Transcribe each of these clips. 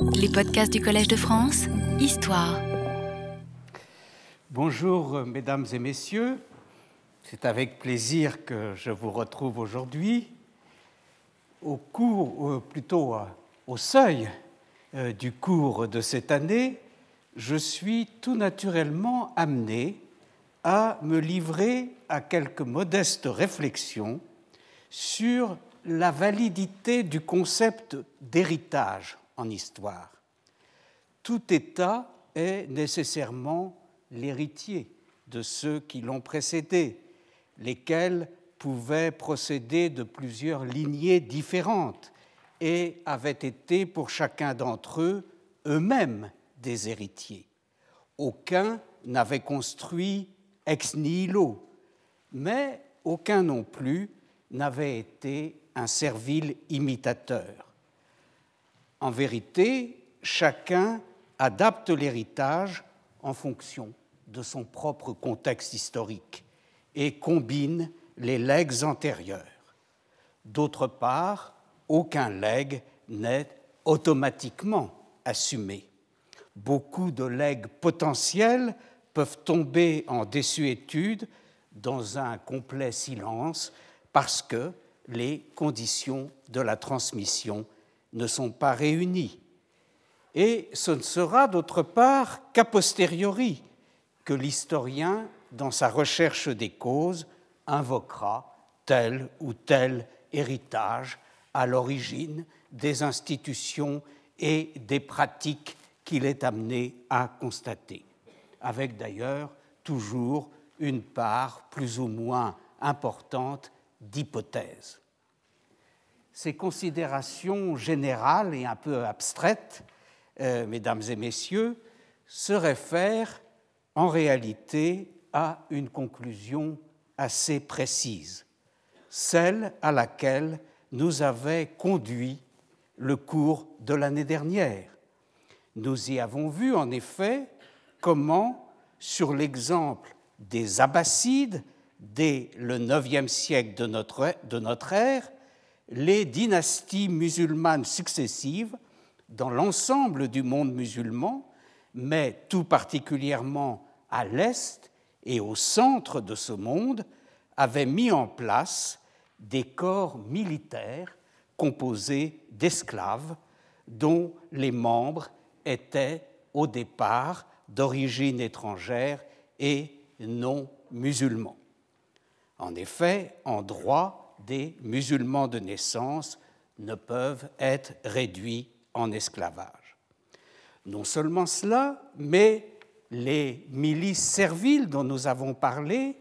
Les podcasts du Collège de France, Histoire. Bonjour, euh, mesdames et messieurs. C'est avec plaisir que je vous retrouve aujourd'hui au cours, euh, plutôt euh, au seuil du cours de cette année. Je suis tout naturellement amené à me livrer à quelques modestes réflexions sur la validité du concept d'héritage en histoire. Tout État est nécessairement l'héritier de ceux qui l'ont précédé, lesquels pouvaient procéder de plusieurs lignées différentes et avaient été pour chacun d'entre eux eux-mêmes des héritiers. Aucun n'avait construit ex nihilo, mais aucun non plus n'avait été un servile imitateur. En vérité, chacun adapte l'héritage en fonction de son propre contexte historique et combine les legs antérieurs. D'autre part, aucun legs n'est automatiquement assumé. Beaucoup de legs potentiels peuvent tomber en désuétude dans un complet silence parce que les conditions de la transmission ne sont pas réunies. Et ce ne sera d'autre part qu'a posteriori que l'historien, dans sa recherche des causes, invoquera tel ou tel héritage à l'origine des institutions et des pratiques qu'il est amené à constater, avec d'ailleurs toujours une part plus ou moins importante d'hypothèses. Ces considérations générales et un peu abstraites, euh, mesdames et messieurs, se réfèrent en réalité à une conclusion assez précise, celle à laquelle nous avait conduit le cours de l'année dernière. Nous y avons vu en effet comment, sur l'exemple des Abbassides, dès le IXe siècle de notre, de notre ère, les dynasties musulmanes successives dans l'ensemble du monde musulman, mais tout particulièrement à l'est et au centre de ce monde, avaient mis en place des corps militaires composés d'esclaves dont les membres étaient au départ d'origine étrangère et non musulmans. En effet, en droit, des musulmans de naissance ne peuvent être réduits en esclavage. Non seulement cela, mais les milices serviles dont nous avons parlé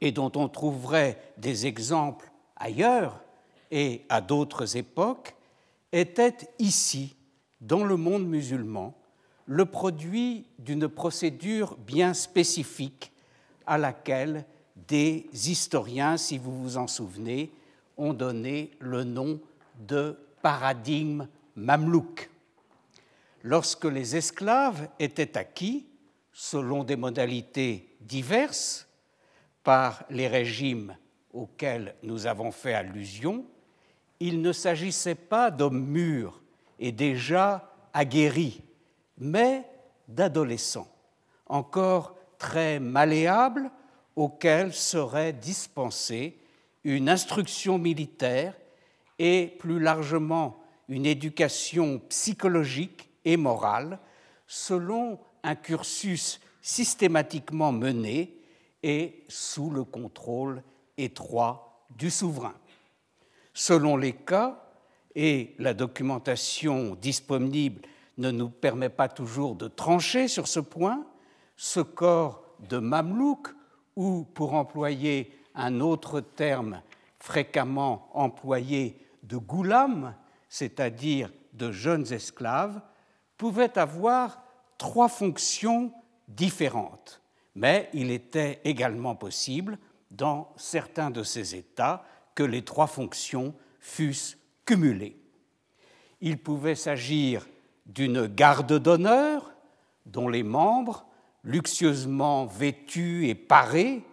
et dont on trouverait des exemples ailleurs et à d'autres époques, étaient ici, dans le monde musulman, le produit d'une procédure bien spécifique à laquelle des historiens, si vous vous en souvenez, ont donné le nom de paradigme mamelouk. Lorsque les esclaves étaient acquis, selon des modalités diverses, par les régimes auxquels nous avons fait allusion, il ne s'agissait pas d'hommes mûrs et déjà aguerris, mais d'adolescents, encore très malléables auquel serait dispensée une instruction militaire et plus largement une éducation psychologique et morale selon un cursus systématiquement mené et sous le contrôle étroit du souverain. Selon les cas, et la documentation disponible ne nous permet pas toujours de trancher sur ce point, ce corps de mamelouk ou, pour employer un autre terme fréquemment employé, de goulam, c'est-à-dire de jeunes esclaves, pouvaient avoir trois fonctions différentes. Mais il était également possible, dans certains de ces États, que les trois fonctions fussent cumulées. Il pouvait s'agir d'une garde d'honneur dont les membres luxueusement vêtus et parés,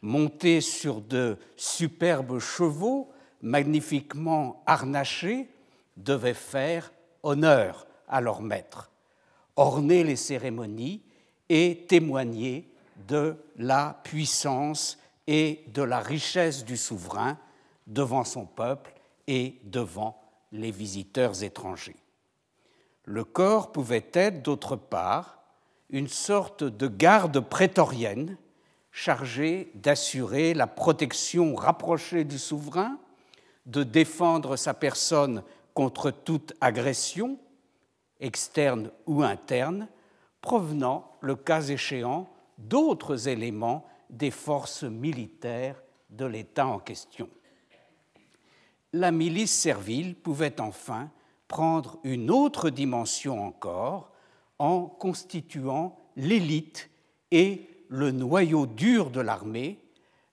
montés sur de superbes chevaux magnifiquement harnachés, devaient faire honneur à leur maître, orner les cérémonies et témoigner de la puissance et de la richesse du souverain devant son peuple et devant les visiteurs étrangers. Le corps pouvait être, d'autre part, une sorte de garde prétorienne chargée d'assurer la protection rapprochée du souverain, de défendre sa personne contre toute agression, externe ou interne, provenant, le cas échéant, d'autres éléments des forces militaires de l'État en question. La milice servile pouvait enfin prendre une autre dimension encore en constituant l'élite et le noyau dur de l'armée,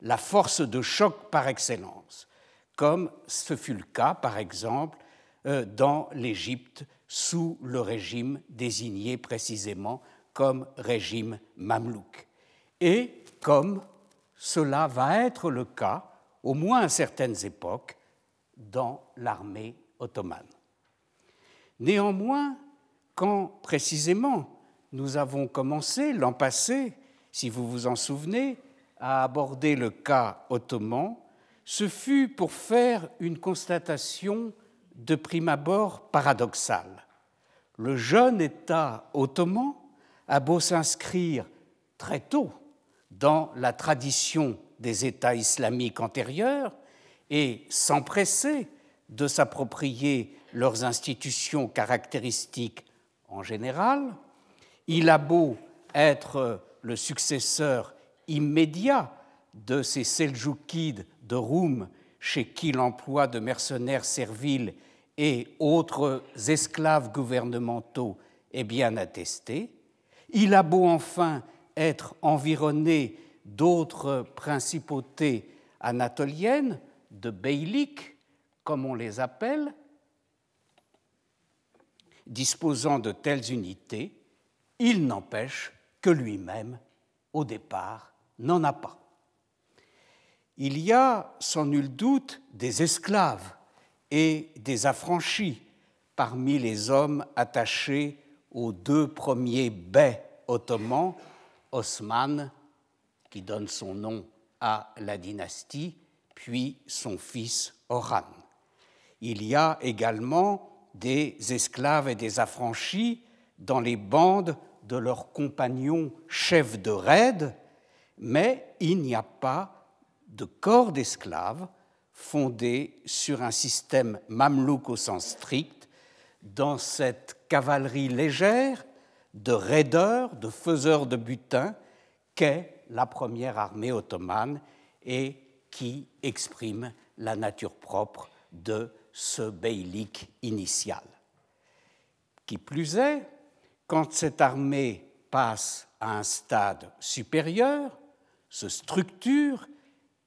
la force de choc par excellence, comme ce fut le cas, par exemple, euh, dans l'Égypte sous le régime désigné précisément comme régime mamelouk, et comme cela va être le cas, au moins à certaines époques, dans l'armée ottomane. Néanmoins, quand précisément nous avons commencé l'an passé, si vous vous en souvenez, à aborder le cas ottoman, ce fut pour faire une constatation de prime abord paradoxale. Le jeune État ottoman a beau s'inscrire très tôt dans la tradition des États islamiques antérieurs et s'empresser de s'approprier leurs institutions caractéristiques en général, il a beau être le successeur immédiat de ces Seljoukides de Roum, chez qui l'emploi de mercenaires serviles et autres esclaves gouvernementaux est bien attesté, il a beau enfin être environné d'autres principautés anatoliennes, de beyliks, comme on les appelle, disposant de telles unités, il n'empêche que lui-même, au départ, n'en a pas. Il y a sans nul doute des esclaves et des affranchis parmi les hommes attachés aux deux premiers baies ottomans, Osman, qui donne son nom à la dynastie, puis son fils Oran. Il y a également des esclaves et des affranchis dans les bandes de leurs compagnons chefs de raid, mais il n'y a pas de corps d'esclaves fondé sur un système mamelouk au sens strict, dans cette cavalerie légère de raideurs, de faiseurs de butin qu'est la première armée ottomane et qui exprime la nature propre de ce beylik initial. Qui plus est, quand cette armée passe à un stade supérieur, se structure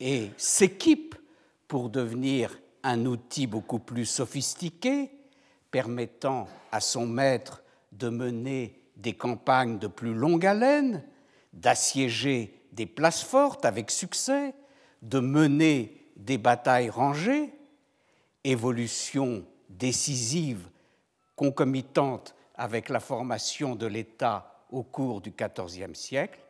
et s'équipe pour devenir un outil beaucoup plus sophistiqué, permettant à son maître de mener des campagnes de plus longue haleine, d'assiéger des places fortes avec succès, de mener des batailles rangées, évolution décisive concomitante avec la formation de l'État au cours du XIVe siècle,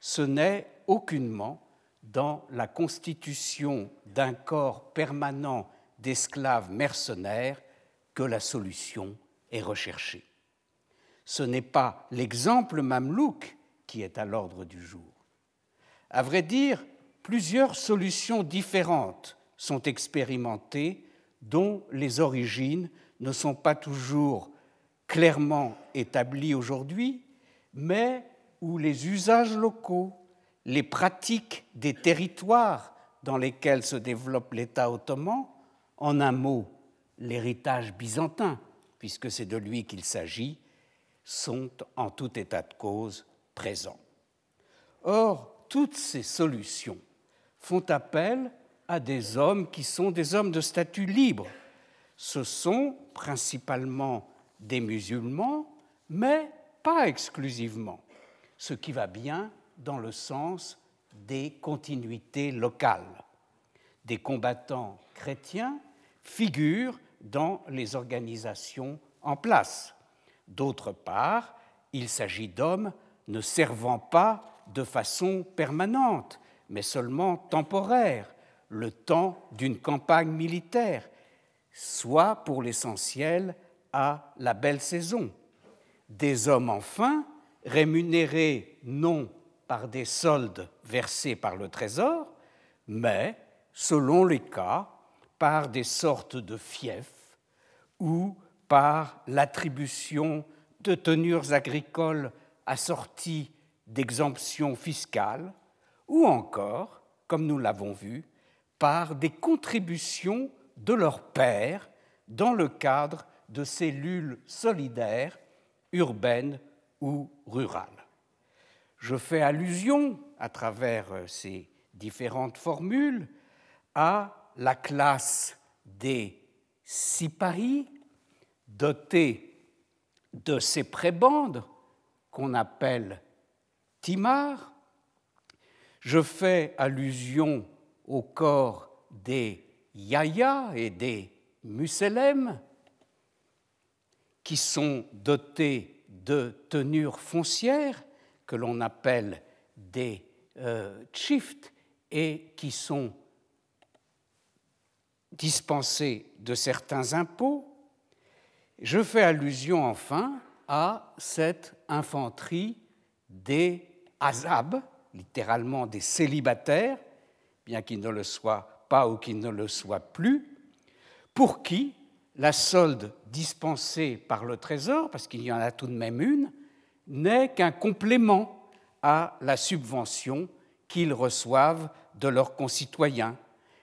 ce n'est aucunement dans la constitution d'un corps permanent d'esclaves mercenaires que la solution est recherchée. Ce n'est pas l'exemple mamelouk qui est à l'ordre du jour. À vrai dire, plusieurs solutions différentes sont expérimentées dont les origines ne sont pas toujours clairement établies aujourd'hui, mais où les usages locaux, les pratiques des territoires dans lesquels se développe l'État ottoman, en un mot, l'héritage byzantin, puisque c'est de lui qu'il s'agit, sont en tout état de cause présents. Or, toutes ces solutions font appel à des hommes qui sont des hommes de statut libre. Ce sont principalement des musulmans, mais pas exclusivement, ce qui va bien dans le sens des continuités locales. Des combattants chrétiens figurent dans les organisations en place. D'autre part, il s'agit d'hommes ne servant pas de façon permanente, mais seulement temporaire, le temps d'une campagne militaire, soit pour l'essentiel à la belle saison. Des hommes enfin rémunérés non par des soldes versés par le Trésor, mais, selon les cas, par des sortes de fiefs ou par l'attribution de tenures agricoles assorties d'exemptions fiscales, ou encore, comme nous l'avons vu, par des contributions de leurs pères dans le cadre de cellules solidaires urbaines ou rurales. Je fais allusion, à travers euh, ces différentes formules, à la classe des siparis, dotée de ces prébandes qu'on appelle timars. Je fais allusion au corps des yaya et des musselem, qui sont dotés de tenures foncières que l'on appelle des euh, et qui sont dispensés de certains impôts. Je fais allusion enfin à cette infanterie des azab, littéralement des célibataires, bien qu'ils ne le soient pas ou qu'ils ne le soient plus, pour qui la solde dispensée par le Trésor, parce qu'il y en a tout de même une, n'est qu'un complément à la subvention qu'ils reçoivent de leurs concitoyens,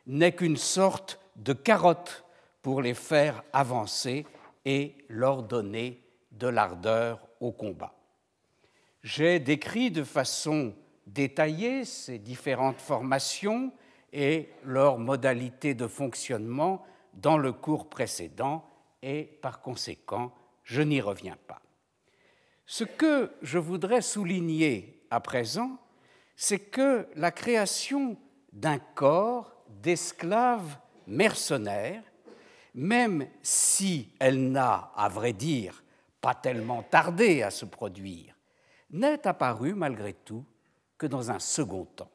n'est qu'une sorte de carotte pour les faire avancer et leur donner de l'ardeur au combat. J'ai décrit de façon détaillée ces différentes formations et leurs modalités de fonctionnement dans le cours précédent et par conséquent, je n'y reviens pas. Ce que je voudrais souligner à présent, c'est que la création d'un corps d'esclaves mercenaires, même si elle n'a, à vrai dire, pas tellement tardé à se produire, n'est apparue malgré tout dans un second temps.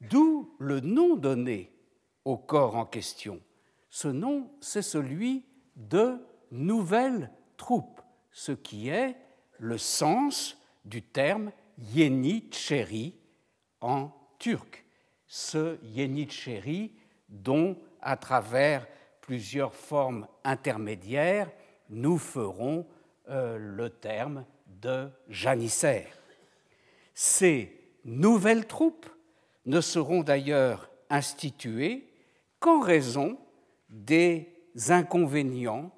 D'où le nom donné au corps en question. Ce nom, c'est celui de nouvelle troupe, ce qui est le sens du terme Yeniçeri en turc. Ce Yeniçeri dont, à travers plusieurs formes intermédiaires, nous ferons euh, le terme de janissaire. Ces nouvelles troupes ne seront d'ailleurs instituées qu'en raison des inconvénients,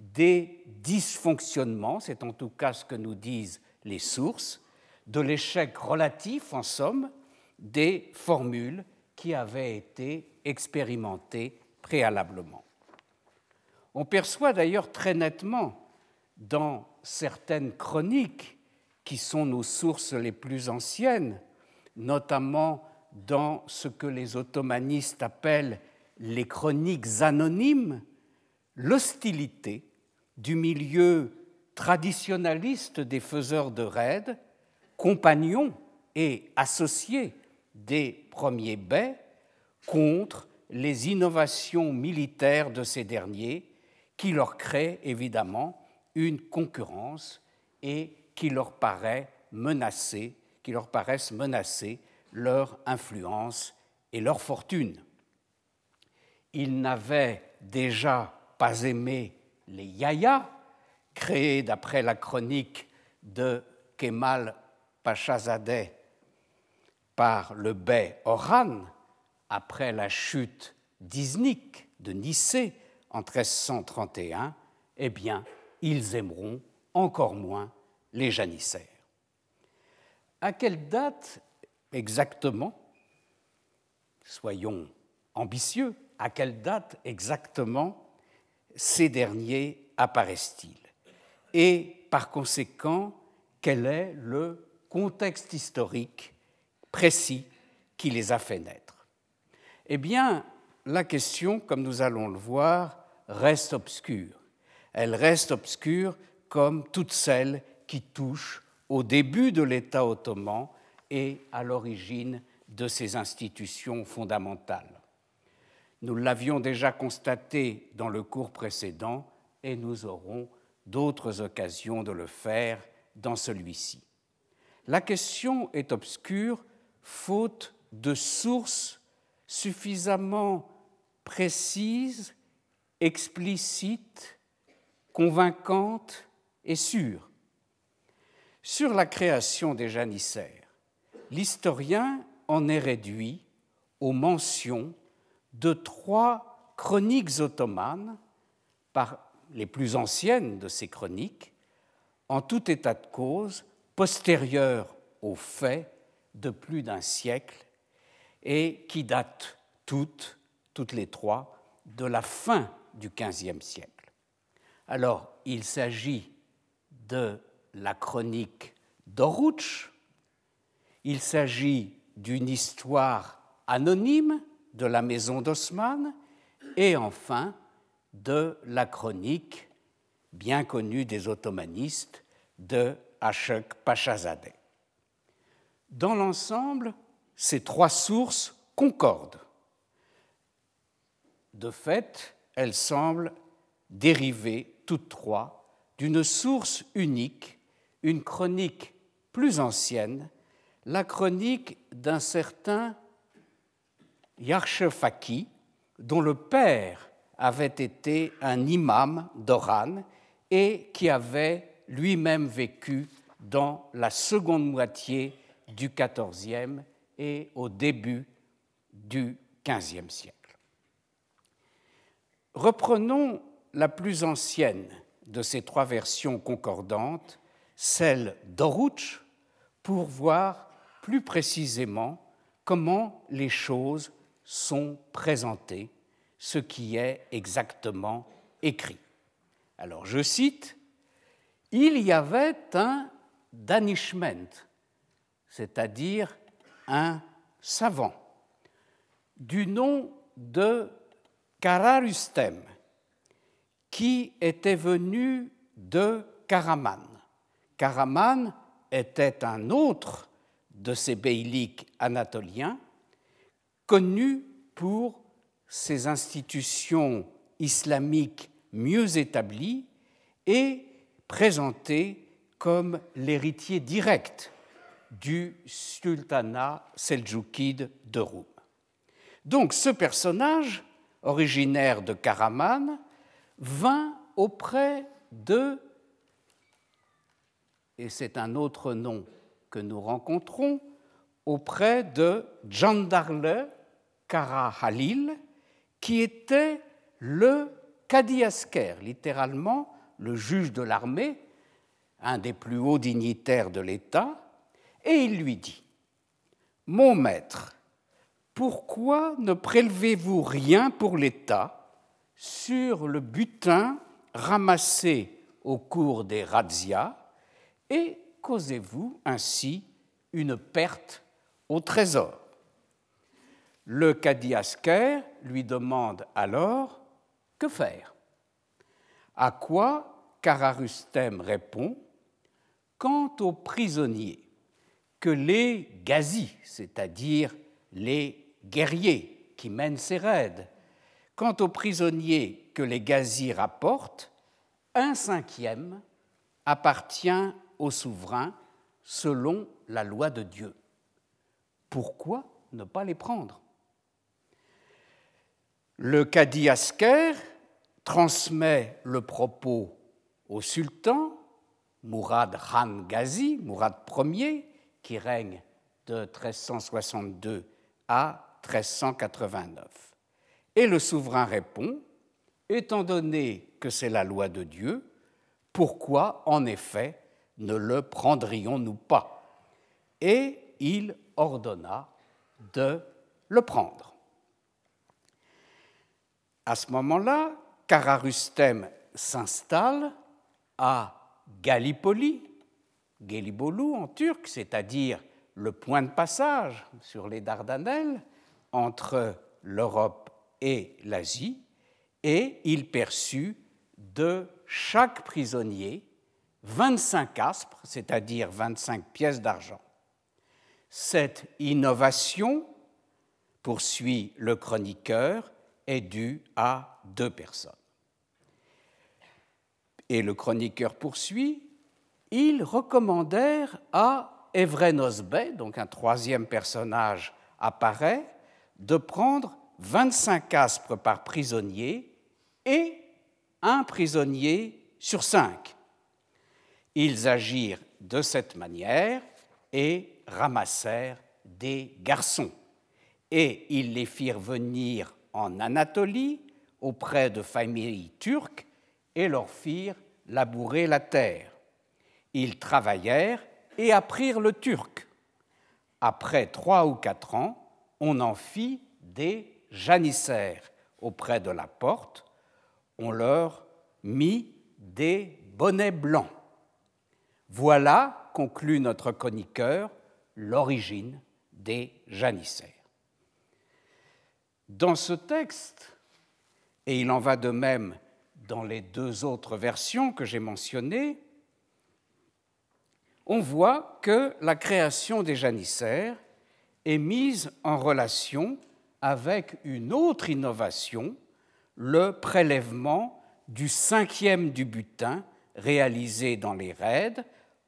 des dysfonctionnements, c'est en tout cas ce que nous disent les sources, de l'échec relatif, en somme, des formules qui avaient été expérimentées préalablement. On perçoit d'ailleurs très nettement dans certaines chroniques qui sont nos sources les plus anciennes, notamment dans ce que les ottomanistes appellent les chroniques anonymes, l'hostilité du milieu traditionnaliste des faiseurs de raids, compagnons et associés des premiers baies, contre les innovations militaires de ces derniers, qui leur créent évidemment une concurrence et qui leur paraissent menacer leur influence et leur fortune. Ils n'avaient déjà pas aimé les yayas, créés d'après la chronique de Kemal Pachazadeh par le bey Oran après la chute d'Iznik de Nicée en 1331, eh bien, ils aimeront encore moins les janissaires. À quelle date exactement, soyons ambitieux, à quelle date exactement ces derniers apparaissent-ils? Et par conséquent, quel est le contexte historique précis qui les a fait naître? Eh bien, la question, comme nous allons le voir, reste obscure. Elle reste obscure comme toutes celles qui touchent au début de l'État ottoman et à l'origine de ses institutions fondamentales. Nous l'avions déjà constaté dans le cours précédent et nous aurons d'autres occasions de le faire dans celui-ci. La question est obscure faute de sources suffisamment précises, explicites, convaincantes et sûres. Sur la création des janissaires, l'historien en est réduit aux mentions de trois chroniques ottomanes, par les plus anciennes de ces chroniques, en tout état de cause, postérieures aux faits de plus d'un siècle et qui datent toutes, toutes les trois, de la fin du XVe siècle. Alors, il s'agit de la chronique d'Oruch, il s'agit d'une histoire anonyme de la maison d'Osman et enfin de la chronique bien connue des ottomanistes de Ashok Pachazadeh. Dans l'ensemble, ces trois sources concordent. De fait, elles semblent dériver toutes trois d'une source unique, une chronique plus ancienne, la chronique d'un certain Yarshefaki, dont le père avait été un imam d'Oran et qui avait lui-même vécu dans la seconde moitié du XIVe et au début du XVe siècle. Reprenons la plus ancienne de ces trois versions concordantes, celle d'Oruch, pour voir plus précisément comment les choses sont présentées, ce qui est exactement écrit. Alors je cite, Il y avait un danishment, c'est-à-dire un savant, du nom de Kararustem, qui était venu de Karaman. Karaman était un autre de ces beyliks anatoliens connu pour ses institutions islamiques mieux établies et présenté comme l'héritier direct du sultanat seldjoukide de Roum. Donc ce personnage, originaire de Karaman, vint auprès de, et c'est un autre nom que nous rencontrons, auprès de Jandarle Kara Halil, qui était le Kadiasker, littéralement le juge de l'armée, un des plus hauts dignitaires de l'État, et il lui dit Mon maître, pourquoi ne prélevez-vous rien pour l'État sur le butin ramassé au cours des razzias et causez-vous ainsi une perte au trésor le cadi Asker lui demande alors que faire? À quoi Kararustem répond Quant aux prisonniers que les gazis, c'est-à-dire les guerriers qui mènent ces raids, quant aux prisonniers que les gazis rapportent, un cinquième appartient au souverain selon la loi de Dieu. Pourquoi ne pas les prendre? Le cadi Asker transmet le propos au sultan, Mourad Khan Ghazi, Mourad Ier, qui règne de 1362 à 1389. Et le souverain répond, étant donné que c'est la loi de Dieu, pourquoi en effet ne le prendrions-nous pas? Et il ordonna de le prendre. À ce moment-là, Kararustem s'installe à Gallipoli, Gelibolu en turc, c'est-à-dire le point de passage sur les Dardanelles entre l'Europe et l'Asie, et il perçut de chaque prisonnier 25 aspres, c'est-à-dire 25 pièces d'argent. Cette innovation, poursuit le chroniqueur, est due à deux personnes. Et le chroniqueur poursuit, ils recommandèrent à Evrenos donc un troisième personnage apparaît, de prendre 25 aspres par prisonnier et un prisonnier sur cinq. Ils agirent de cette manière et ramassèrent des garçons. Et ils les firent venir en Anatolie auprès de familles turques et leur firent labourer la terre. Ils travaillèrent et apprirent le turc. Après trois ou quatre ans, on en fit des janissaires auprès de la porte, on leur mit des bonnets blancs. Voilà, conclut notre chroniqueur, l'origine des janissaires. Dans ce texte, et il en va de même dans les deux autres versions que j'ai mentionnées, on voit que la création des janissaires est mise en relation avec une autre innovation, le prélèvement du cinquième du butin réalisé dans les raids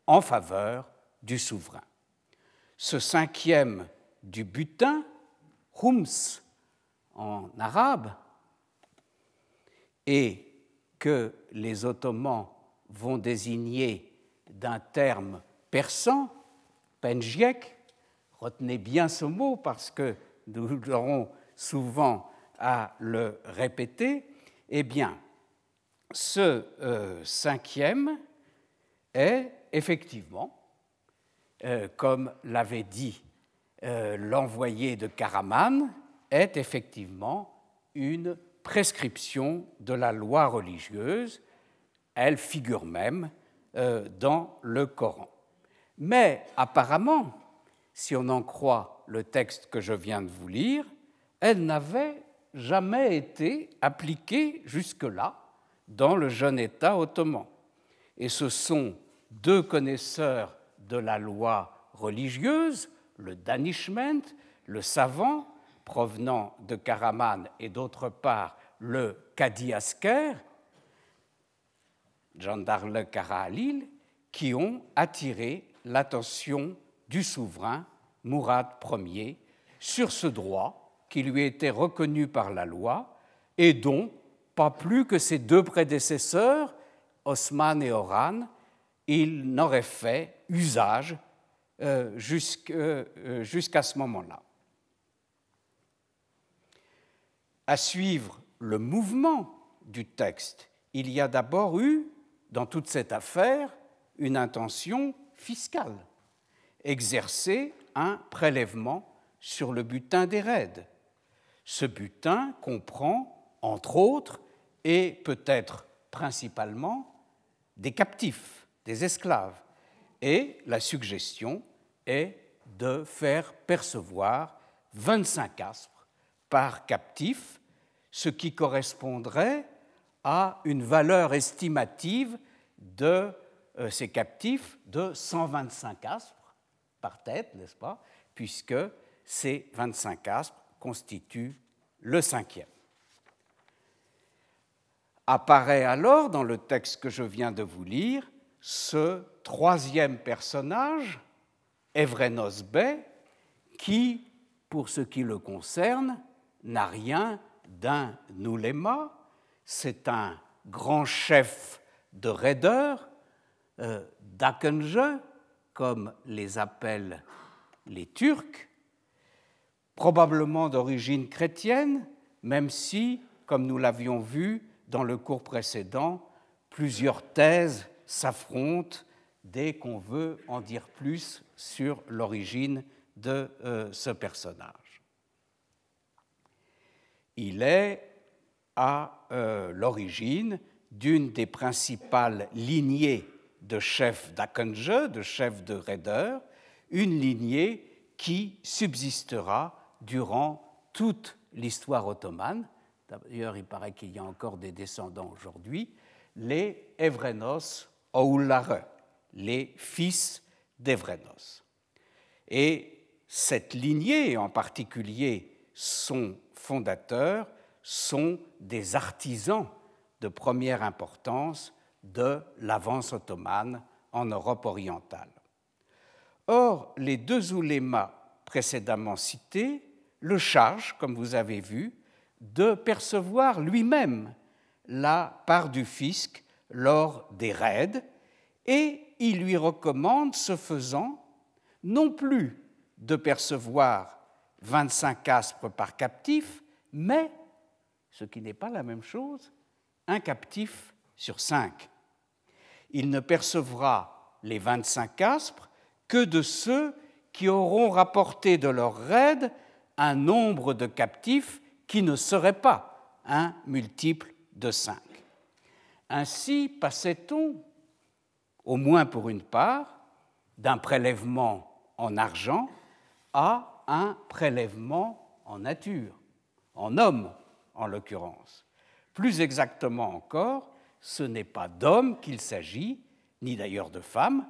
en faveur du souverain. Ce cinquième du butin, hums en arabe, et que les Ottomans vont désigner d'un terme persan, penjiek, retenez bien ce mot parce que nous aurons souvent à le répéter, eh bien, ce euh, cinquième est effectivement, euh, comme l'avait dit euh, l'envoyé de Karaman, est effectivement une prescription de la loi religieuse. Elle figure même dans le Coran. Mais apparemment, si on en croit le texte que je viens de vous lire, elle n'avait jamais été appliquée jusque-là dans le jeune État ottoman. Et ce sont deux connaisseurs de la loi religieuse, le Danishment, le savant, provenant de Karaman, et d'autre part le Kadi Asker, Jandarle Karahalil, qui ont attiré l'attention du souverain Mourad Ier sur ce droit qui lui était reconnu par la loi et dont, pas plus que ses deux prédécesseurs, Osman et Oran, il n'aurait fait usage euh, euh, jusqu'à ce moment-là. À suivre le mouvement du texte, il y a d'abord eu, dans toute cette affaire, une intention fiscale, exercer un prélèvement sur le butin des raids. Ce butin comprend, entre autres, et peut-être principalement, des captifs, des esclaves. Et la suggestion est de faire percevoir 25 aspres par captif, ce qui correspondrait à une valeur estimative de euh, ces captifs de 125 aspres par tête, n'est-ce pas, puisque ces 25 aspres constituent le cinquième. Apparaît alors dans le texte que je viens de vous lire ce troisième personnage, Evrenos Bey, qui, pour ce qui le concerne, n'a rien d'un ouléma, c'est un grand chef de raideurs euh, comme les appellent les Turcs, probablement d'origine chrétienne, même si, comme nous l'avions vu dans le cours précédent, plusieurs thèses s'affrontent dès qu'on veut en dire plus sur l'origine de euh, ce personnage. Il est à euh, l'origine d'une des principales lignées de chefs d'Akenje, de chefs de raideurs, une lignée qui subsistera durant toute l'histoire ottomane. D'ailleurs, il paraît qu'il y a encore des descendants aujourd'hui, les Evrenos Oulare, les fils d'Evrenos. Et cette lignée, en particulier son fondateur, sont des artisans de première importance de l'avance ottomane en Europe orientale. Or, les deux oulémas précédemment cités le chargent, comme vous avez vu, de percevoir lui-même la part du fisc lors des raids et il lui recommande, ce faisant, non plus de percevoir 25 aspres par captif, mais, ce qui n'est pas la même chose, un captif sur cinq. Il ne percevra les 25 aspres que de ceux qui auront rapporté de leur raid un nombre de captifs qui ne serait pas un multiple de 5. Ainsi passait-on, au moins pour une part, d'un prélèvement en argent à un prélèvement en nature, en homme en l'occurrence. Plus exactement encore, ce n'est pas d'hommes qu'il s'agit, ni d'ailleurs de femmes,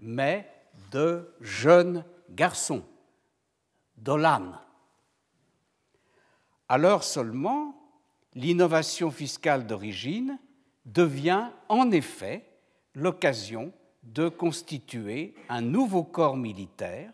mais de jeunes garçons, d'Olan. Alors seulement, l'innovation fiscale d'origine devient en effet l'occasion de constituer un nouveau corps militaire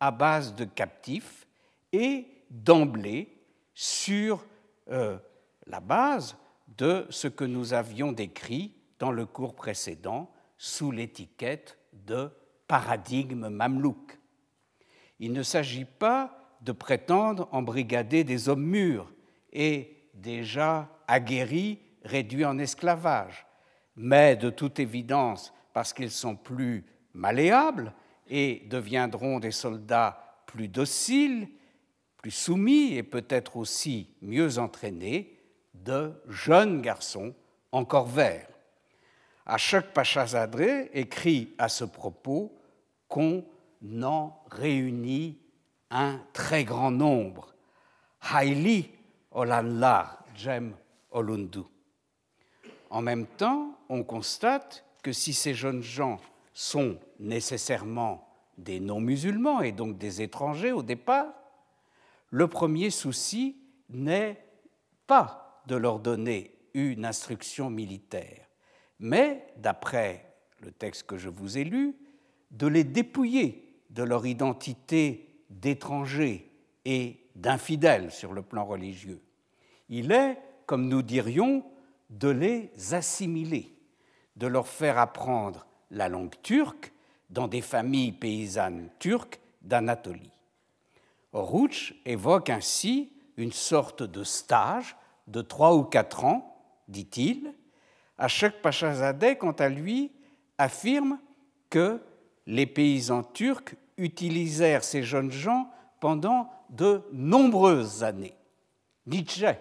à base de captifs et d'emblée sur euh, la base de ce que nous avions décrit dans le cours précédent sous l'étiquette de paradigme mamelouk. Il ne s'agit pas de prétendre embrigader des hommes mûrs et déjà aguerris, réduits en esclavage, mais de toute évidence, parce qu'ils sont plus malléables et deviendront des soldats plus dociles, plus soumis et peut-être aussi mieux entraînés, de jeunes garçons encore verts. Ashok Pachazadeh écrit à ce propos qu'on en réunit un très grand nombre. Haili Olanla Jem Olundu. En même temps, on constate que si ces jeunes gens sont nécessairement des non-musulmans et donc des étrangers au départ, le premier souci n'est pas de leur donner une instruction militaire, mais, d'après le texte que je vous ai lu, de les dépouiller de leur identité d'étrangers et d'infidèles sur le plan religieux. Il est, comme nous dirions, de les assimiler, de leur faire apprendre la langue turque dans des familles paysannes turques d'Anatolie. Rouch évoque ainsi une sorte de stage de trois ou quatre ans, dit-il. Achek Pachazadeh, quant à lui, affirme que les paysans turcs utilisèrent ces jeunes gens pendant de nombreuses années. Nietzsche,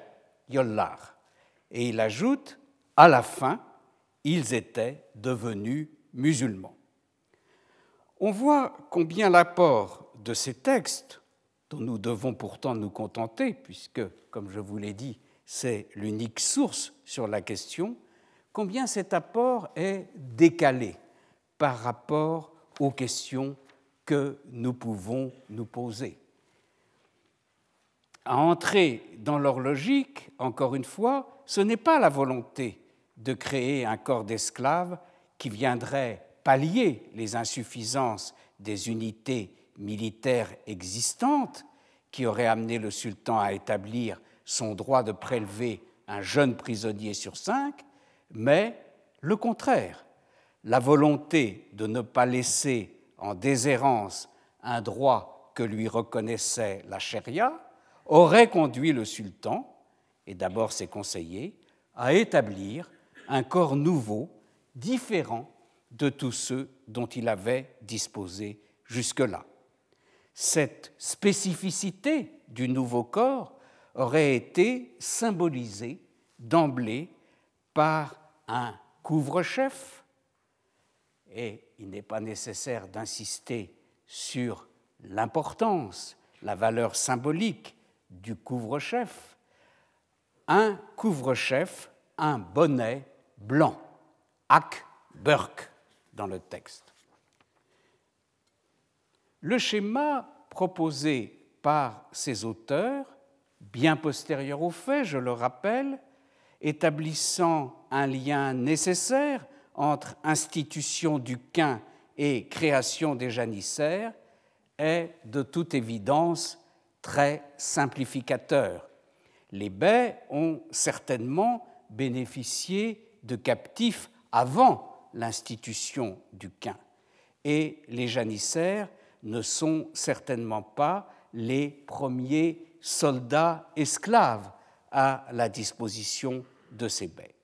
Yollar. Et il ajoute, à la fin, ils étaient devenus musulmans. On voit combien l'apport de ces textes, dont nous devons pourtant nous contenter, puisque, comme je vous l'ai dit, c'est l'unique source sur la question, combien cet apport est décalé par rapport aux questions que nous pouvons nous poser. À entrer dans leur logique, encore une fois, ce n'est pas la volonté de créer un corps d'esclaves qui viendrait pallier les insuffisances des unités militaires existantes, qui auraient amené le sultan à établir son droit de prélever un jeune prisonnier sur cinq, mais le contraire, la volonté de ne pas laisser en déshérence un droit que lui reconnaissait la charia aurait conduit le sultan, et d'abord ses conseillers, à établir un corps nouveau, différent de tous ceux dont il avait disposé jusque-là. Cette spécificité du nouveau corps aurait été symbolisée d'emblée par un couvre-chef et il n'est pas nécessaire d'insister sur l'importance, la valeur symbolique du couvre-chef, un couvre-chef, un bonnet blanc, ak burk dans le texte. Le schéma proposé par ces auteurs, bien postérieur aux faits, je le rappelle, établissant un lien nécessaire entre institution du quin et création des janissaires, est de toute évidence très simplificateur. Les baies ont certainement bénéficié de captifs avant l'institution du quin, et les janissaires ne sont certainement pas les premiers soldats esclaves à la disposition de ces baies.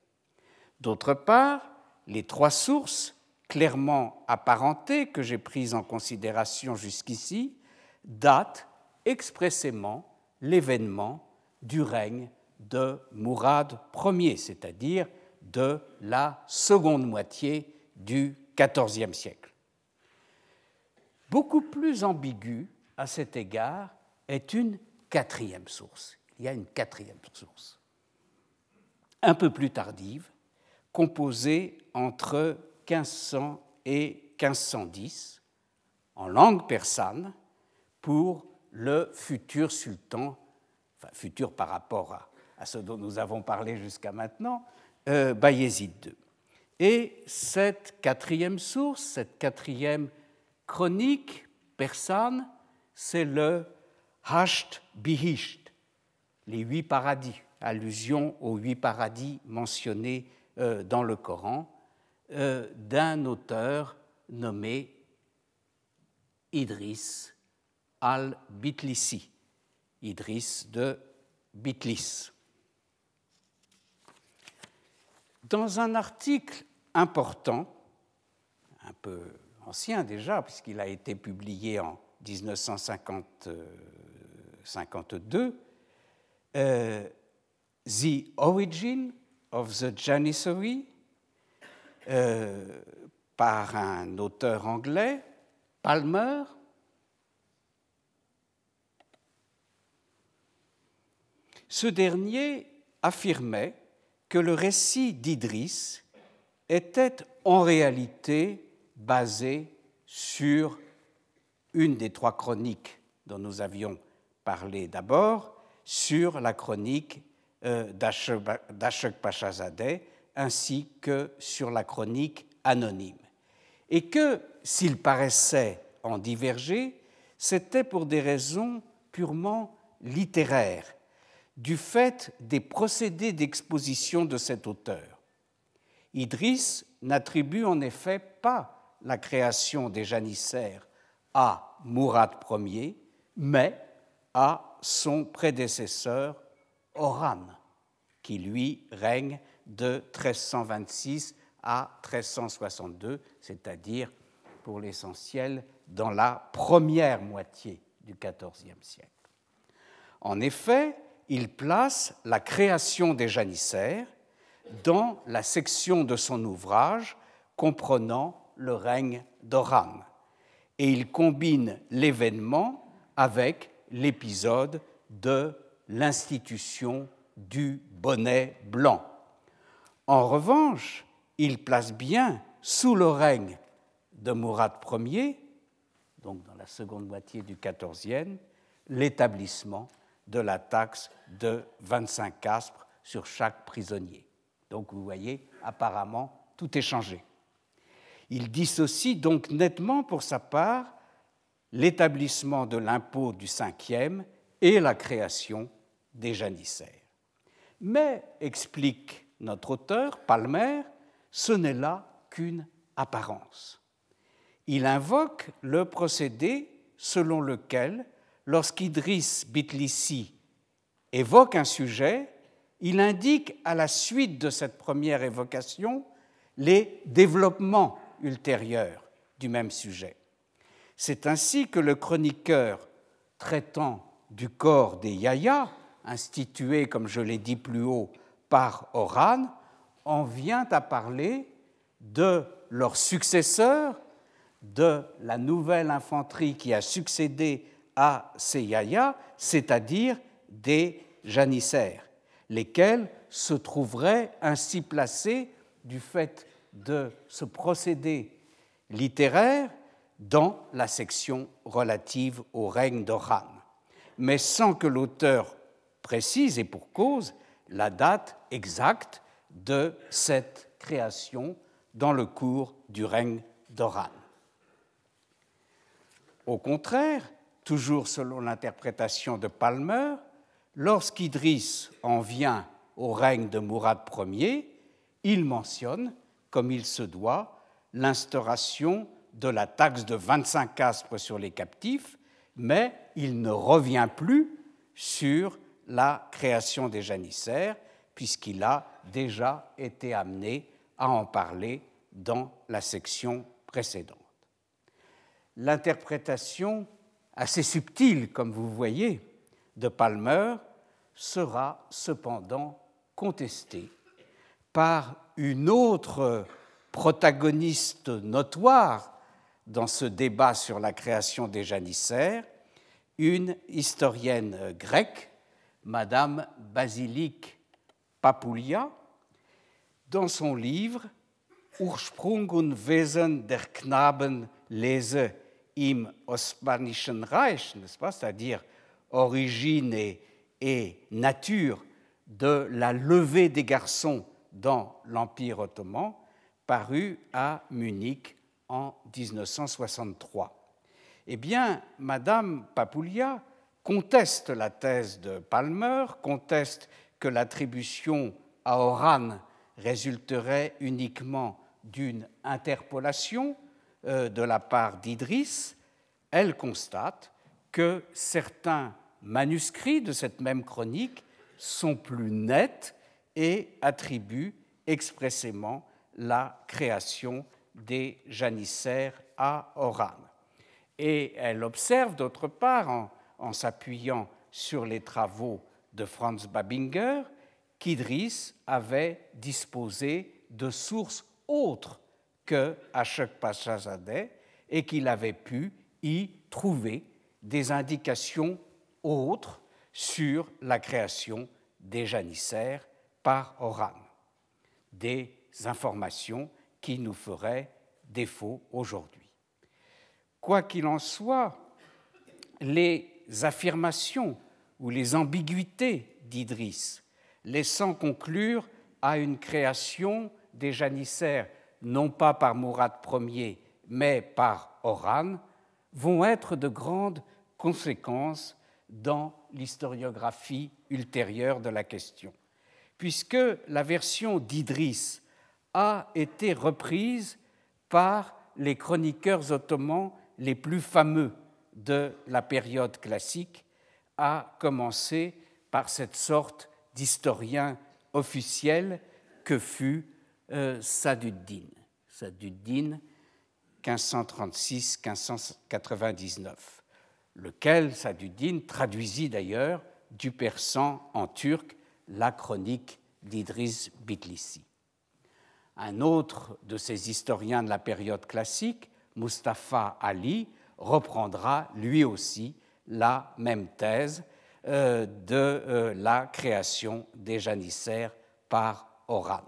D'autre part, les trois sources clairement apparentées que j'ai prises en considération jusqu'ici datent expressément l'événement du règne de Mourad Ier, c'est-à-dire de la seconde moitié du XIVe siècle. Beaucoup plus ambiguë à cet égard est une quatrième source. Il y a une quatrième source, un peu plus tardive, composée entre 1500 et 1510, en langue persane, pour le futur sultan, enfin futur par rapport à, ce dont nous avons parlé jusqu'à maintenant, euh, Bayezid II. Et cette quatrième source, cette quatrième chronique persane, c'est le Hasht Bihisht, les huit paradis, allusion aux huit paradis mentionnés euh, dans le Coran, euh, d'un auteur nommé Idris al-Bitlisi, Idris de Bitlis. Dans un article important, un peu ancien déjà, puisqu'il a été publié en 1952, euh, The Origin of the Janissary, euh, par un auteur anglais, Palmer, ce dernier affirmait que le récit d'Idris était en réalité basé sur une des trois chroniques dont nous avions parlé d'abord, sur la chronique euh, d'Ashok Pachazadeh, ainsi que sur la chronique anonyme. Et que, s'il paraissait en diverger, c'était pour des raisons purement littéraires, du fait des procédés d'exposition de cet auteur. Idriss n'attribue en effet pas la création des janissaires à Mourad Ier, mais à son prédécesseur Oran, qui lui règne de 1326 à 1362, c'est-à-dire pour l'essentiel dans la première moitié du XIVe siècle. En effet, il place la création des janissaires dans la section de son ouvrage comprenant le règne d'Oran, et il combine l'événement avec l'épisode de l'institution du bonnet blanc. En revanche, il place bien sous le règne de Mourad Ier, donc dans la seconde moitié du XIVe, l'établissement de la taxe de 25 aspres sur chaque prisonnier. Donc vous voyez, apparemment, tout est changé. Il dissocie donc nettement pour sa part l'établissement de l'impôt du cinquième et la création des janissaires. Mais, explique notre auteur, Palmer, ce n'est là qu'une apparence. Il invoque le procédé selon lequel, lorsqu'Idriss Bitlissi évoque un sujet, il indique à la suite de cette première évocation les développements ultérieurs du même sujet. C'est ainsi que le chroniqueur traitant du corps des Yaya, institué, comme je l'ai dit plus haut, par Oran, en vient à parler de leurs successeurs, de la nouvelle infanterie qui a succédé à ces c'est-à-dire des janissaires, lesquels se trouveraient ainsi placés du fait de ce procédé littéraire dans la section relative au règne d'Oran, mais sans que l'auteur précise, et pour cause, la date exacte de cette création dans le cours du règne d'Oran. Au contraire, toujours selon l'interprétation de Palmer, lorsqu'Idris en vient au règne de Mourad Ier, il mentionne, comme il se doit, l'instauration de la taxe de 25 aspres sur les captifs, mais il ne revient plus sur la création des janissaires, puisqu'il a déjà été amené à en parler dans la section précédente. L'interprétation assez subtile, comme vous voyez, de Palmer sera cependant contestée par une autre protagoniste notoire dans ce débat sur la création des janissaires, une historienne grecque, Madame Basilique Papoulia, dans son livre Ursprung und Wesen der Knaben lese im Osmanischen Reich, pas, c'est-à-dire origine et, et, nature de la levée des garçons dans l'Empire ottoman, paru à Munich en 1963. Eh bien, Madame Papoulia conteste la thèse de Palmer, conteste que l'attribution à Oran résulterait uniquement d'une interpolation de la part d'Idris, elle constate que certains manuscrits de cette même chronique sont plus nets et attribuent expressément la création des janissaires à Oran. Et elle observe d'autre part, en, en s'appuyant sur les travaux de Franz Babinger, qu'Idris avait disposé de sources autres que Ashok Pachazadeh et qu'il avait pu y trouver des indications autres sur la création des janissaires par Oran, des informations qui nous feraient défaut aujourd'hui. Quoi qu'il en soit, les affirmations ou les ambiguïtés d'Idris, laissant conclure à une création des janissaires non pas par Mourad Ier, mais par Oran, vont être de grandes conséquences dans l'historiographie ultérieure de la question, puisque la version d'Idris a été reprise par les chroniqueurs ottomans les plus fameux de la période classique, à commencer par cette sorte d'historien officiel que fut euh, Saduddin. Saduddin, 1536-1599, lequel Saduddin traduisit d'ailleurs du persan en turc la chronique d'Idris Bitlissi. Un autre de ces historiens de la période classique, Mustapha Ali, reprendra lui aussi la même thèse euh, de euh, la création des janissaires par Oran.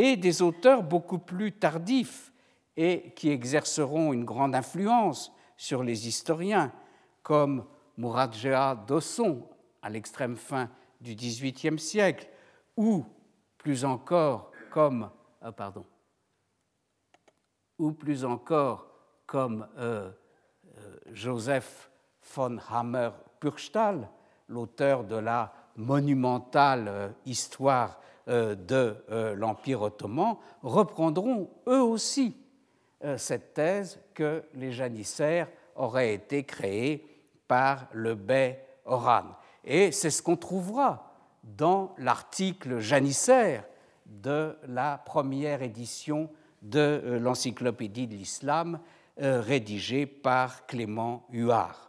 Et des auteurs beaucoup plus tardifs et qui exerceront une grande influence sur les historiens, comme Muradjea Dosson à l'extrême fin du XVIIIe siècle, ou plus encore comme ah, pardon, ou plus encore comme euh, euh, Joseph von Hammer-Purgstall, l'auteur de la monumentale euh, histoire de l'Empire ottoman, reprendront eux aussi cette thèse que les janissaires auraient été créés par le bey Oran. Et c'est ce qu'on trouvera dans l'article janissaire de la première édition de euh, l'Encyclopédie de l'Islam euh, rédigée par Clément Huard.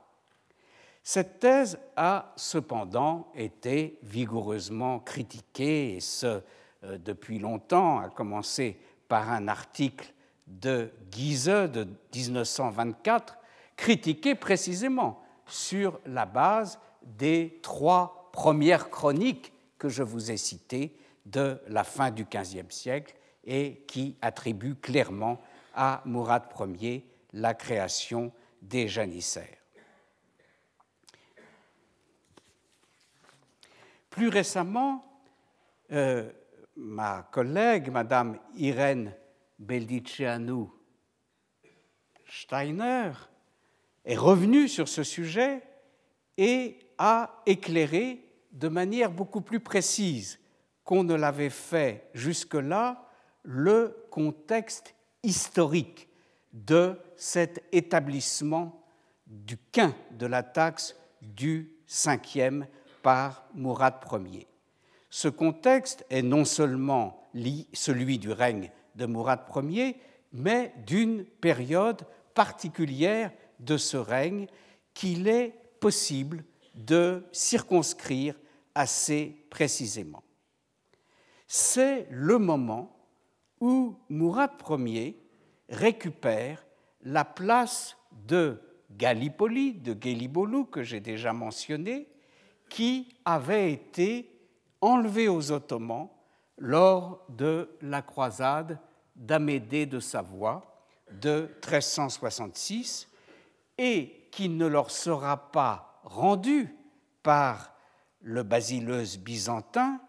Cette thèse a cependant été vigoureusement critiquée, et ce euh, depuis longtemps, à commencer par un article de Guise de 1924, critiqué précisément sur la base des trois premières chroniques que je vous ai citées de la fin du XVe siècle et qui attribue clairement à Mourad Ier la création des janissaires. Plus récemment, euh, ma collègue, Madame Irène Beldiceanu Steiner, est revenue sur ce sujet et a éclairé de manière beaucoup plus précise qu'on ne l'avait fait jusque-là le contexte historique de cet établissement du quin de la taxe du cinquième par Mourad Ier. Ce contexte est non seulement celui du règne de Mourad Ier, mais d'une période particulière de ce règne qu'il est possible de circonscrire assez précisément. C'est le moment où Mourad Ier récupère la place de Gallipoli, de Gelibolu, que j'ai déjà mentionné, qui avait été enlevé aux Ottomans lors de la croisade d'Amédée de Savoie de 1366 et qui ne leur sera pas rendu par le basileus byzantin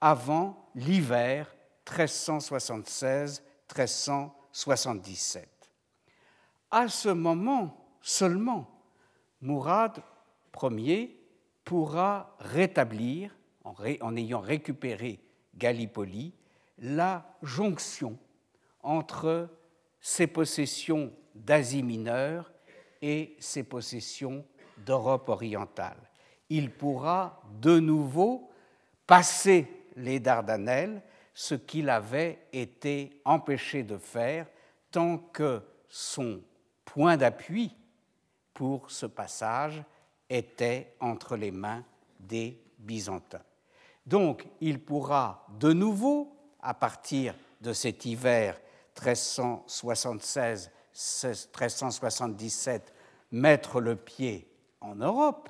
avant l'hiver 1376-1377. À ce moment seulement, Mourad Ier pourra rétablir, en, ayant récupéré Gallipoli, la jonction entre ses possessions d'Asie mineure et ses possessions d'Europe orientale. Il pourra de nouveau passer les Dardanelles, ce qu'il avait été empêché de faire tant que son point d'appui pour ce passage était entre les mains des Byzantins. Donc il pourra de nouveau, à partir de cet hiver 1376-1377, mettre le pied en Europe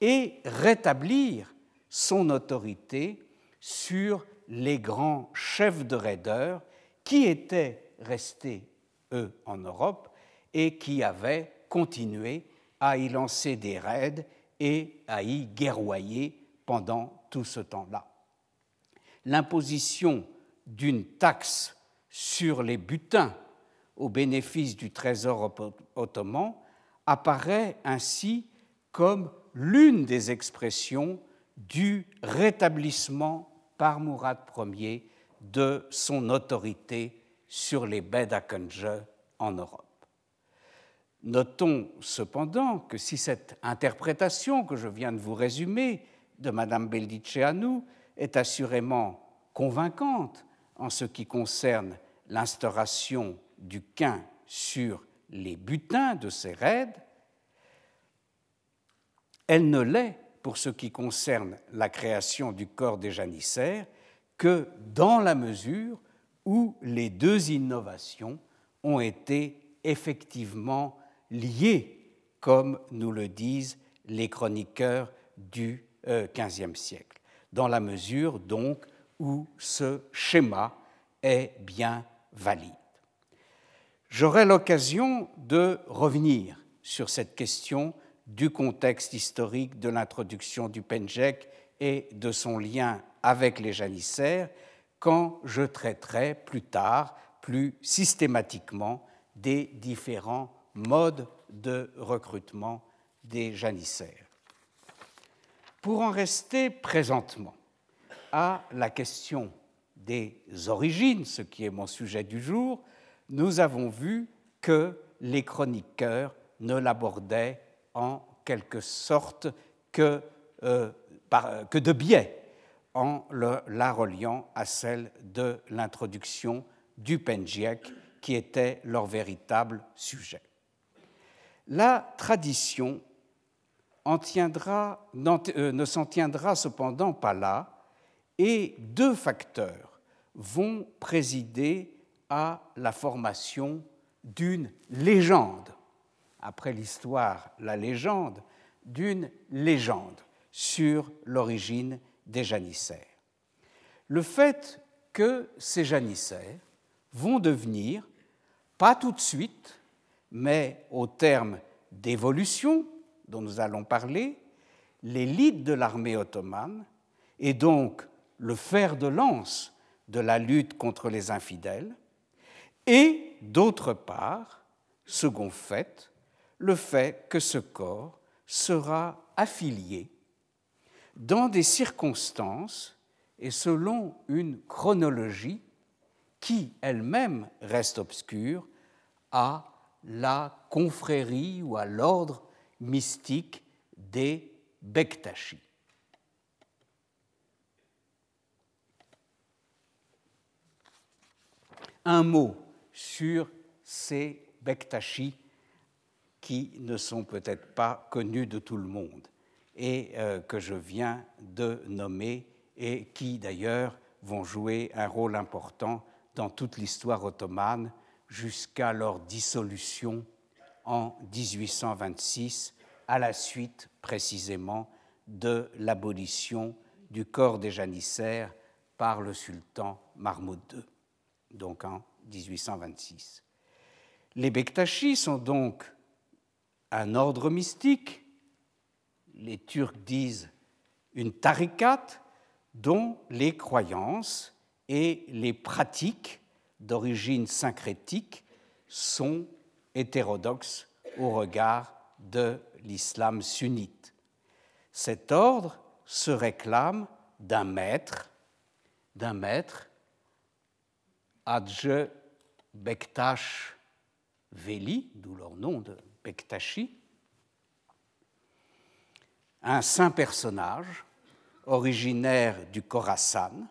et rétablir son autorité sur les grands chefs de raideurs qui étaient restés, eux, en Europe et qui avaient continué à y lancer des raids et à y guerroyer pendant tout ce temps-là. L'imposition d'une taxe sur les butins au bénéfice du trésor ottoman apparaît ainsi comme l'une des expressions du rétablissement par Mourad Ier de son autorité sur les Bedakange en Europe. Notons cependant que si cette interprétation que je viens de vous résumer de Madame Beldiceanu est assurément convaincante en ce qui concerne l'instauration du quin sur les butins de ces raids, elle ne l'est pour ce qui concerne la création du corps des janissaires que dans la mesure où les deux innovations ont été effectivement liées, comme nous le disent les chroniqueurs du XVe siècle, dans la mesure donc où ce schéma est bien valide. J'aurai l'occasion de revenir sur cette question du contexte historique de l'introduction du Penjek et de son lien avec les janissaires quand je traiterai plus tard, plus systématiquement, des différents modes de recrutement des janissaires. Pour en rester présentement à la question des origines, ce qui est mon sujet du jour, nous avons vu que les chroniqueurs ne l'abordaient en quelque sorte que, euh, que de biais, en la reliant à celle de l'introduction du Penjiek, qui était leur véritable sujet. La tradition euh, ne s'en tiendra cependant pas là, et deux facteurs vont présider à la formation d'une légende, après l'histoire, la légende, d'une légende sur l'origine des janissaires. Le fait que ces janissaires vont devenir, pas tout de suite, mais au terme d'évolution dont nous allons parler, l'élite de l'armée ottomane, et donc le fer de lance de la lutte contre les infidèles, et d'autre part, second fait, le fait que ce corps sera affilié dans des circonstances et selon une chronologie qui elle-même reste obscure à la confrérie ou à l'ordre mystique des Bektashi. Un mot sur ces Bektashi qui ne sont peut-être pas connus de tout le monde et euh, que je viens de nommer et qui d'ailleurs vont jouer un rôle important dans toute l'histoire ottomane jusqu'à leur dissolution en 1826, à la suite précisément de l'abolition du corps des janissaires par le sultan Mahmoud II, donc en 1826. Les Bektachis sont donc un ordre mystique, les Turcs disent une tarikat, dont les croyances et les pratiques d'origine syncrétique sont hétérodoxes au regard de l'islam sunnite. Cet ordre se réclame d'un maître, d'un maître, Adje Bektash Veli, d'où leur nom de Bektashi, un saint personnage originaire du Khorasan,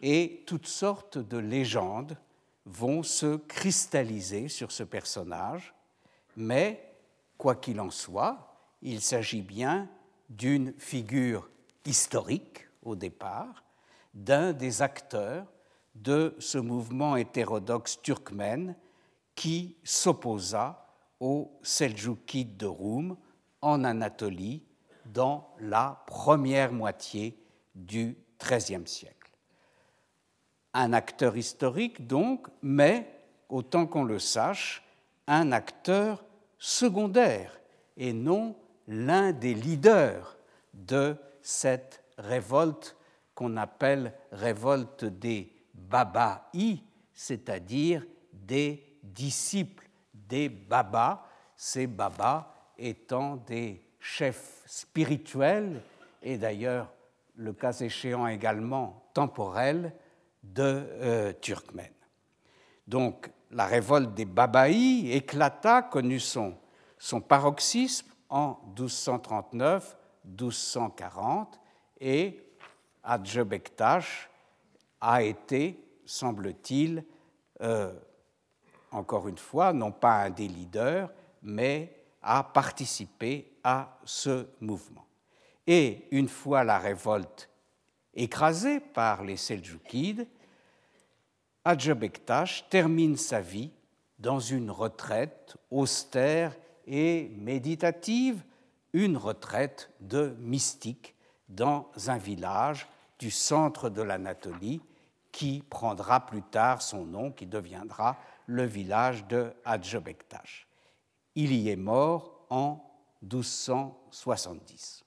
et toutes sortes de légendes vont se cristalliser sur ce personnage, mais quoi qu'il en soit, il s'agit bien d'une figure historique au départ, d'un des acteurs de ce mouvement hétérodoxe turkmène qui s'opposa aux Seljoukides de Roum en Anatolie dans la première moitié du XIIIe siècle un acteur historique donc, mais, autant qu'on le sache, un acteur secondaire et non l'un des leaders de cette révolte qu'on appelle révolte des Babaï, c'est-à-dire des disciples des Babas, ces Babas étant des chefs spirituels et d'ailleurs, le cas échéant également temporels, de euh. Donc la révolte des Babaïs éclata, connut son, paroxysme en 1239-1240 et Adje a été, semble-t-il, euh, encore une fois, non pas un des leaders, mais a participé à ce mouvement. Et une fois la révolte Écrasé par les Seljoukides, Hadja termine sa vie dans une retraite austère et méditative, une retraite de mystique dans un village du centre de l'Anatolie qui prendra plus tard son nom, qui deviendra le village de Hadja Il y est mort en 1270.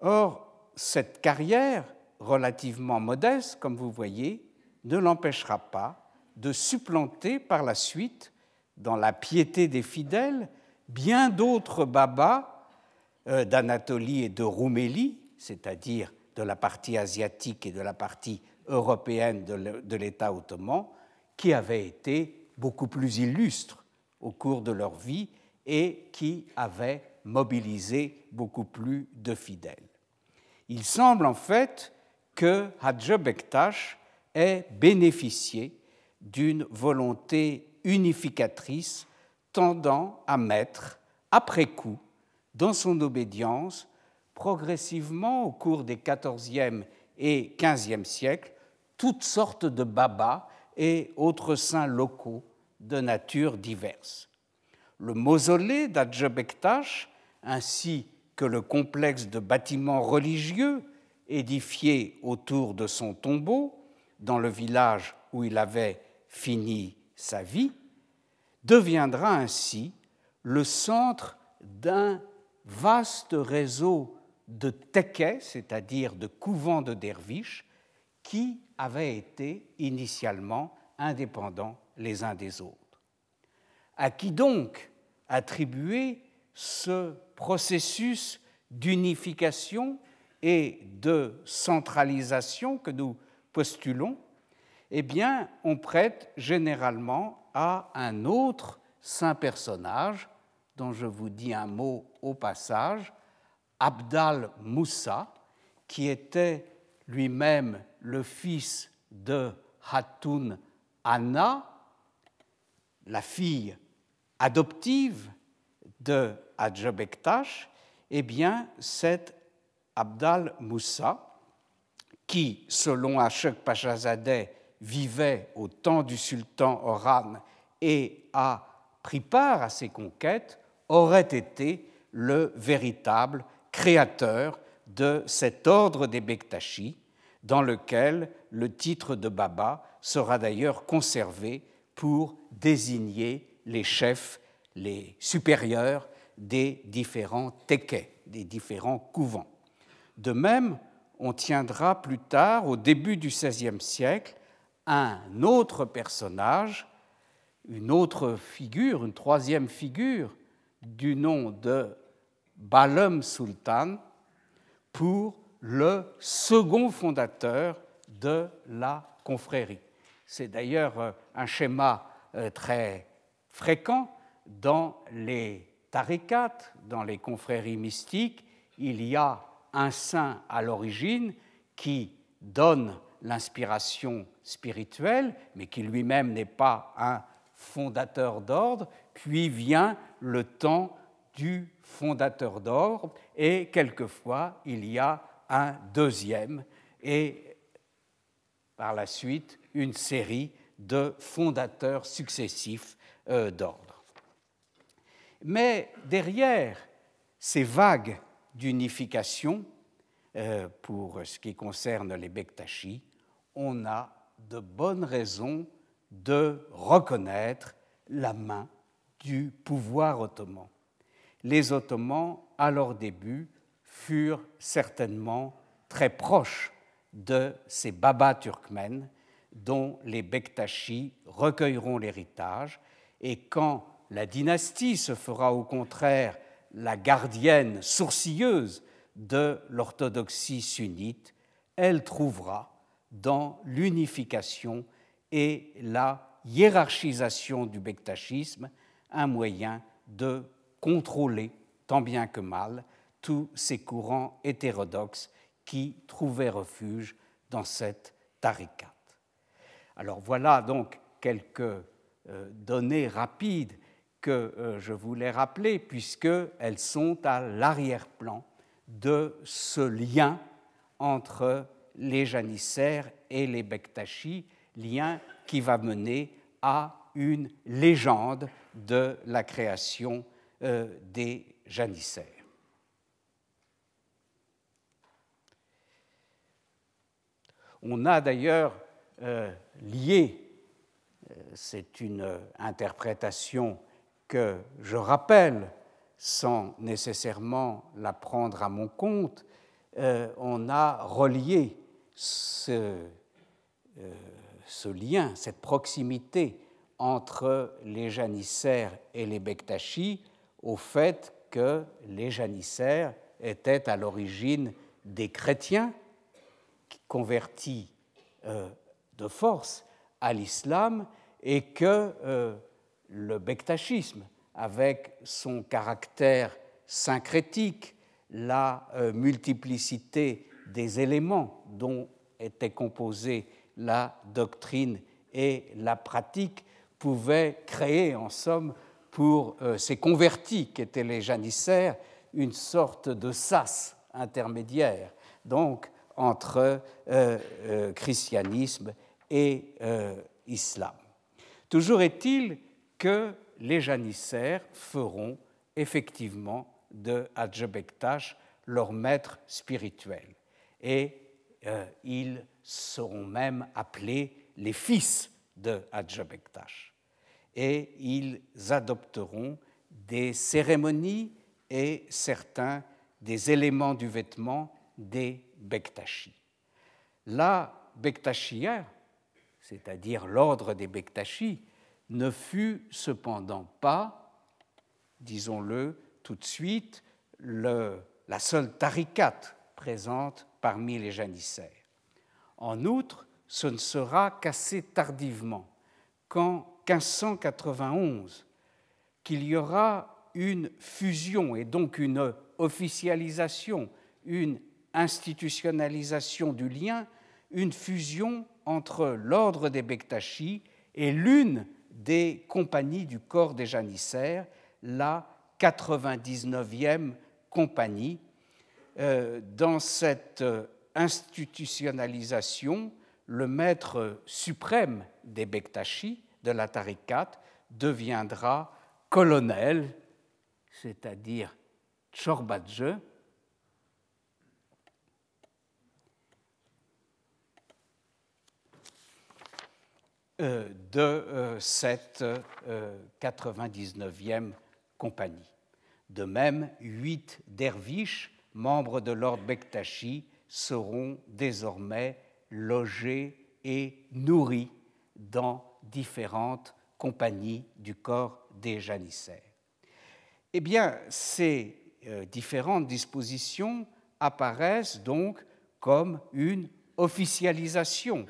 Or, cette carrière relativement modeste, comme vous voyez, ne l'empêchera pas de supplanter par la suite, dans la piété des fidèles, bien d'autres babas euh, d'Anatolie et de Roumélie, c'est-à-dire de la partie asiatique et de la partie européenne de l'État ottoman, qui avaient été beaucoup plus illustres au cours de leur vie et qui avaient mobilisé beaucoup plus de fidèles. Il semble en fait que Hadja Bektash ait bénéficié d'une volonté unificatrice tendant à mettre, après coup, dans son obédience, progressivement au cours des XIVe et XVe siècles, toutes sortes de babas et autres saints locaux de nature diverse. Le mausolée d'Adja Bektash, ainsi que le complexe de bâtiments religieux édifiés autour de son tombeau, dans le village où il avait fini sa vie, deviendra ainsi le centre d'un vaste réseau de tekkes, c'est-à-dire de couvents de derviches, qui avaient été initialement indépendants les uns des autres. À qui donc attribuer ce processus d'unification et de centralisation que nous postulons Eh bien, on prête généralement à un autre saint personnage, dont je vous dis un mot au passage, Abdal Moussa, qui était lui-même le fils de Hatun Anna, la fille adoptive de Adjabektash, eh bien, c'est Abdal Moussa, qui, selon Ashok Pachazadeh, vivait au temps du sultan Oran et a pris part à ses conquêtes, aurait été le véritable créateur de cet ordre des Bektachis, dans lequel le titre de Baba sera d'ailleurs conservé pour désigner les chefs, les supérieurs des différents tekkes, des différents couvents. De même, on tiendra plus tard, au début du XVIe siècle, un autre personnage, une autre figure, une troisième figure du nom de Balum Sultan pour le second fondateur de la confrérie. C'est d'ailleurs euh, un schéma euh, très fréquent dans les tarikats, dans les confréries mystiques. Il y a un saint à l'origine qui donne l'inspiration spirituelle, mais qui lui-même n'est pas un fondateur d'ordre, puis vient le temps du fondateur d'ordre, et quelquefois il y a un deuxième, et par la suite une série de fondateurs successifs euh, d'ordre. Mais derrière ces vagues d'unification, euh, pour ce qui concerne les Bektachis, on a de bonnes raisons de reconnaître la main du pouvoir ottoman. Les Ottomans, à leur début, furent certainement très proches de ces babas turkmènes dont les Bektachis recueilleront l'héritage, et quand la dynastie se fera au contraire la gardienne sourcilleuse de l'orthodoxie sunnite, elle trouvera dans l'unification et la hiérarchisation du bektachisme un moyen de contrôler, tant bien que mal, tous ces courants hétérodoxes qui trouvaient refuge dans cette tarikat. Alors voilà donc quelques euh, données rapides que euh, je voulais rappeler, puisqu'elles sont à l'arrière-plan de ce lien entre les janissaires et les bektachis, lien qui va mener à une légende de la création euh, des janissaires. On a d'ailleurs euh, lié, c'est une interprétation que je rappelle sans nécessairement la prendre à mon compte, euh, on a relié ce, euh, ce, lien, cette proximité entre les janissaires et les bektachis au fait que les janissaires étaient à l'origine des chrétiens convertis euh, de force à l'islam et que le bektachisme, avec son caractère syncrétique, la euh, multiplicité des éléments dont était composée la doctrine et la pratique, pouvait créer en somme pour euh, ces convertis qu'étaient les janissaires une sorte de sas intermédiaire, donc entre euh, christianisme et islam. Toujours est-il que les janissaires feront effectivement de Hadjebektash leur maître spirituel. Et euh, ils seront même appelés les fils de Hadjebektash. et ils adopteront des cérémonies et certains des éléments du vêtement des Bektashi. La Bektashia, c'est-à-dire l'ordre des Bektashi, ne fut cependant pas, disons-le tout de suite, la seule tarikat présente parmi les janissaires. En outre, ce ne sera qu'assez tardivement, qu'en 1591, qu'il y aura une fusion et donc une officialisation, une institutionnalisation du lien, une fusion entre l'ordre des Bektashi et l'une des compagnies du corps des janissaires, la 99e compagnie. Euh, dans cette institutionnalisation, le maître suprême des Bektashi, de la tarikat, deviendra colonel, c'est-à-dire Chorbadje, de euh, cette 99e euh, compagnie. De même, huit derviches, membres de l'ordre Bektashi, seront désormais logés et nourris dans différentes compagnies du corps des janissaires. Eh bien, ces différentes dispositions apparaissent donc comme une officialisation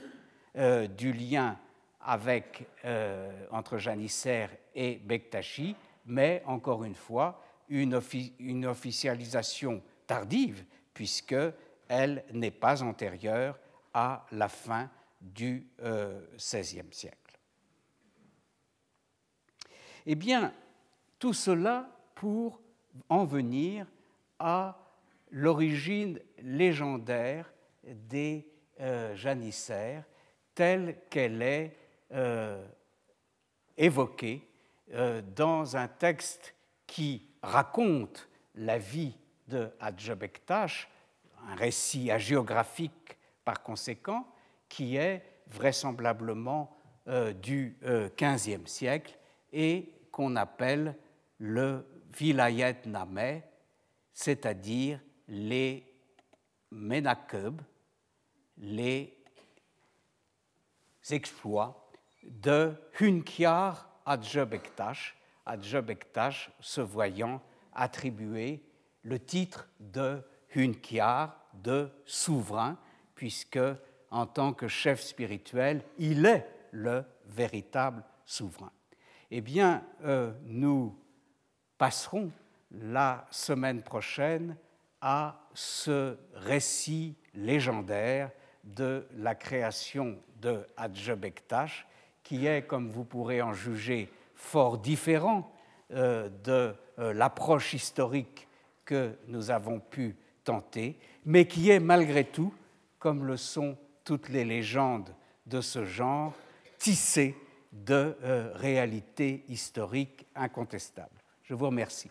du lien avec, euh, entre janissaires et Bektashi, mais encore une fois, une, officialisation tardive, puisqu'elle n'est pas antérieure à la fin du XVIe euh, siècle. Eh bien, tout cela pour en venir à l'origine légendaire des euh, janissaires telle qu'elle est euh, évoqué euh, dans un texte qui raconte la vie de Hadjabektash, un récit agéographique par conséquent, qui est vraisemblablement euh, du XVe siècle et qu'on appelle le Vilayet Nameh, c'est-à-dire les Menakeb, les exploits de Hunkiar Adjebektash, Adjebektash se voyant attribuer le titre de Hunkiar, de souverain, puisque en tant que chef spirituel, il est le véritable souverain. Eh bien, euh, nous passerons la semaine prochaine à ce récit légendaire de la création de Adjebektash, qui est, comme vous pourrez en juger, fort différent euh, de euh, l'approche historique que nous avons pu tenter, mais qui est malgré tout, comme le sont toutes les légendes de ce genre, tissé de euh, réalités historiques incontestables. Je vous remercie.